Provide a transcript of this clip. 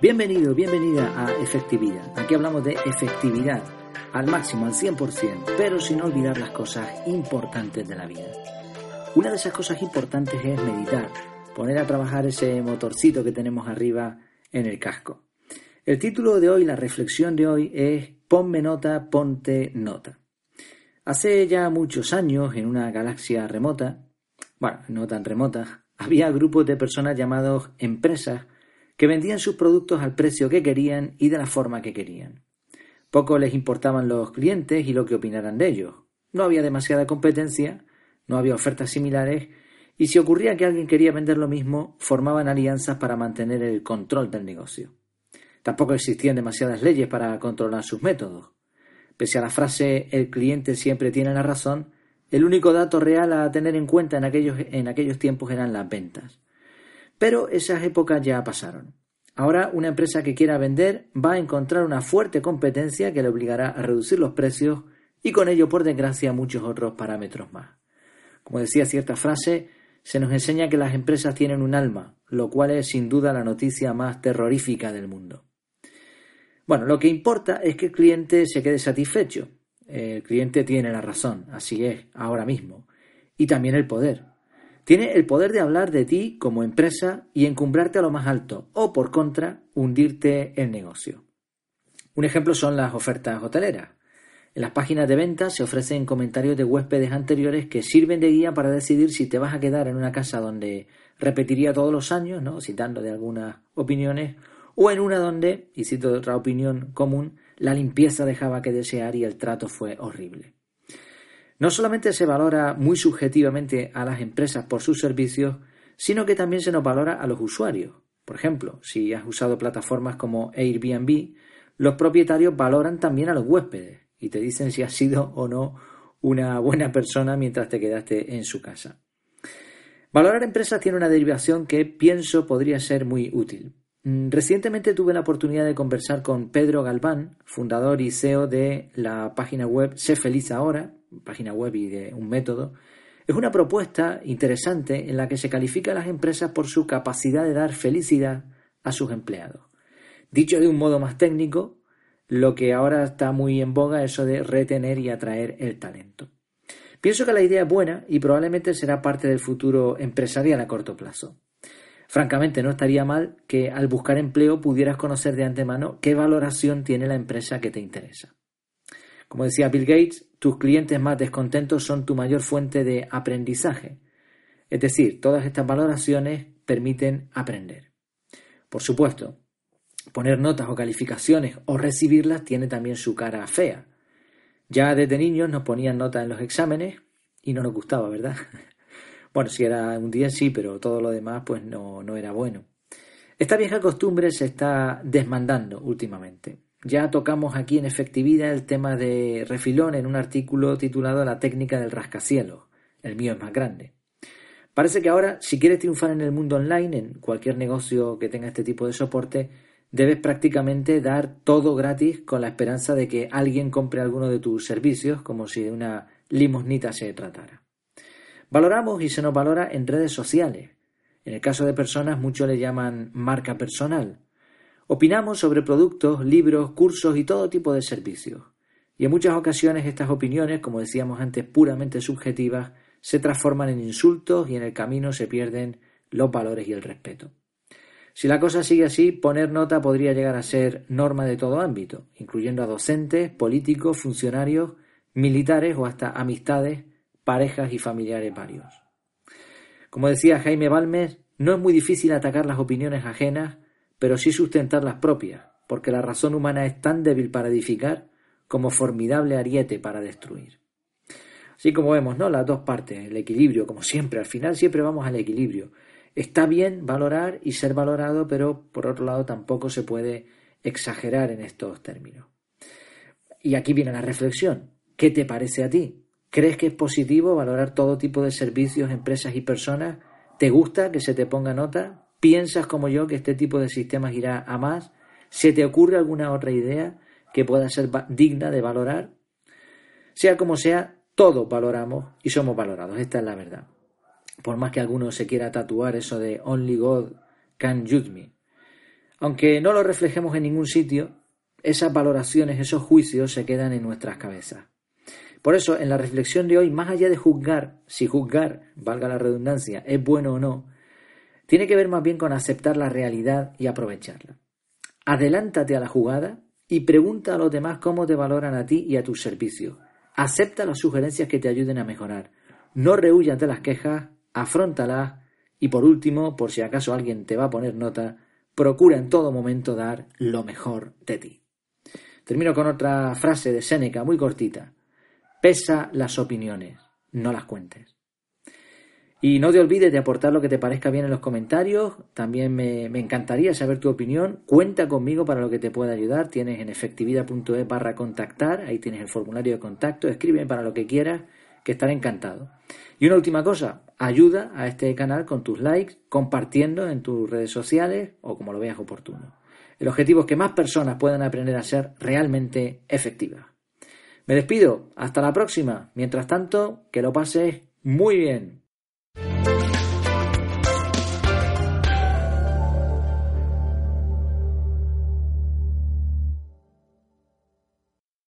Bienvenido, bienvenida a Efectividad. Aquí hablamos de efectividad al máximo, al 100%, pero sin olvidar las cosas importantes de la vida. Una de esas cosas importantes es meditar, poner a trabajar ese motorcito que tenemos arriba en el casco. El título de hoy, la reflexión de hoy es Ponme nota, ponte nota. Hace ya muchos años, en una galaxia remota, bueno, no tan remota, había grupos de personas llamados empresas que vendían sus productos al precio que querían y de la forma que querían. Poco les importaban los clientes y lo que opinaran de ellos. No había demasiada competencia, no había ofertas similares, y si ocurría que alguien quería vender lo mismo, formaban alianzas para mantener el control del negocio. Tampoco existían demasiadas leyes para controlar sus métodos. Pese a la frase el cliente siempre tiene la razón, el único dato real a tener en cuenta en aquellos, en aquellos tiempos eran las ventas. Pero esas épocas ya pasaron. Ahora una empresa que quiera vender va a encontrar una fuerte competencia que le obligará a reducir los precios y con ello, por desgracia, muchos otros parámetros más. Como decía cierta frase, se nos enseña que las empresas tienen un alma, lo cual es sin duda la noticia más terrorífica del mundo. Bueno, lo que importa es que el cliente se quede satisfecho. El cliente tiene la razón, así es, ahora mismo. Y también el poder. Tiene el poder de hablar de ti como empresa y encumbrarte a lo más alto, o por contra, hundirte el negocio. Un ejemplo son las ofertas hoteleras. En las páginas de venta se ofrecen comentarios de huéspedes anteriores que sirven de guía para decidir si te vas a quedar en una casa donde repetiría todos los años, ¿no? citando de algunas opiniones, o en una donde, y cito otra opinión común, la limpieza dejaba que desear y el trato fue horrible. No solamente se valora muy subjetivamente a las empresas por sus servicios, sino que también se nos valora a los usuarios. Por ejemplo, si has usado plataformas como Airbnb, los propietarios valoran también a los huéspedes y te dicen si has sido o no una buena persona mientras te quedaste en su casa. Valorar empresas tiene una derivación que pienso podría ser muy útil. Mm, recientemente tuve la oportunidad de conversar con Pedro Galván, fundador y CEO de la página web Sé Feliz Ahora, página web y de un método, es una propuesta interesante en la que se califica a las empresas por su capacidad de dar felicidad a sus empleados. Dicho de un modo más técnico, lo que ahora está muy en boga es eso de retener y atraer el talento. Pienso que la idea es buena y probablemente será parte del futuro empresarial a corto plazo. Francamente, no estaría mal que al buscar empleo pudieras conocer de antemano qué valoración tiene la empresa que te interesa. Como decía Bill Gates, tus clientes más descontentos son tu mayor fuente de aprendizaje. Es decir, todas estas valoraciones permiten aprender. Por supuesto, poner notas o calificaciones o recibirlas tiene también su cara fea. Ya desde niños nos ponían notas en los exámenes y no nos gustaba, ¿verdad? Bueno, si era un día sí, pero todo lo demás pues no, no era bueno. Esta vieja costumbre se está desmandando últimamente. Ya tocamos aquí en efectividad el tema de refilón en un artículo titulado La técnica del rascacielos. El mío es más grande. Parece que ahora, si quieres triunfar en el mundo online, en cualquier negocio que tenga este tipo de soporte, debes prácticamente dar todo gratis con la esperanza de que alguien compre alguno de tus servicios, como si de una limosnita se tratara. Valoramos y se nos valora en redes sociales. En el caso de personas, muchos le llaman marca personal. Opinamos sobre productos, libros, cursos y todo tipo de servicios. Y en muchas ocasiones estas opiniones, como decíamos antes, puramente subjetivas, se transforman en insultos y en el camino se pierden los valores y el respeto. Si la cosa sigue así, poner nota podría llegar a ser norma de todo ámbito, incluyendo a docentes, políticos, funcionarios, militares o hasta amistades parejas y familiares varios. Como decía Jaime Balmes, no es muy difícil atacar las opiniones ajenas, pero sí sustentar las propias, porque la razón humana es tan débil para edificar como formidable ariete para destruir. Así como vemos, ¿no? Las dos partes, el equilibrio, como siempre, al final siempre vamos al equilibrio. Está bien valorar y ser valorado, pero por otro lado tampoco se puede exagerar en estos términos. Y aquí viene la reflexión. ¿Qué te parece a ti? ¿Crees que es positivo valorar todo tipo de servicios, empresas y personas? ¿Te gusta que se te ponga nota? ¿Piensas como yo que este tipo de sistemas irá a más? ¿Se te ocurre alguna otra idea que pueda ser digna de valorar? Sea como sea, todos valoramos y somos valorados, esta es la verdad. Por más que alguno se quiera tatuar eso de Only God can judge me. Aunque no lo reflejemos en ningún sitio, esas valoraciones, esos juicios se quedan en nuestras cabezas. Por eso, en la reflexión de hoy, más allá de juzgar, si juzgar, valga la redundancia, es bueno o no, tiene que ver más bien con aceptar la realidad y aprovecharla. Adelántate a la jugada y pregunta a los demás cómo te valoran a ti y a tus servicios. Acepta las sugerencias que te ayuden a mejorar. No rehuyas de las quejas, afrontalas y por último, por si acaso alguien te va a poner nota, procura en todo momento dar lo mejor de ti. Termino con otra frase de Séneca muy cortita. Pesa las opiniones, no las cuentes. Y no te olvides de aportar lo que te parezca bien en los comentarios. También me, encantaría saber tu opinión. Cuenta conmigo para lo que te pueda ayudar. Tienes en efectividad.es barra contactar. Ahí tienes el formulario de contacto. Escríbeme para lo que quieras, que estaré encantado. Y una última cosa, ayuda a este canal con tus likes, compartiendo en tus redes sociales o como lo veas oportuno. El objetivo es que más personas puedan aprender a ser realmente efectivas. Me despido, hasta la próxima. Mientras tanto, que lo pases muy bien. Thank you.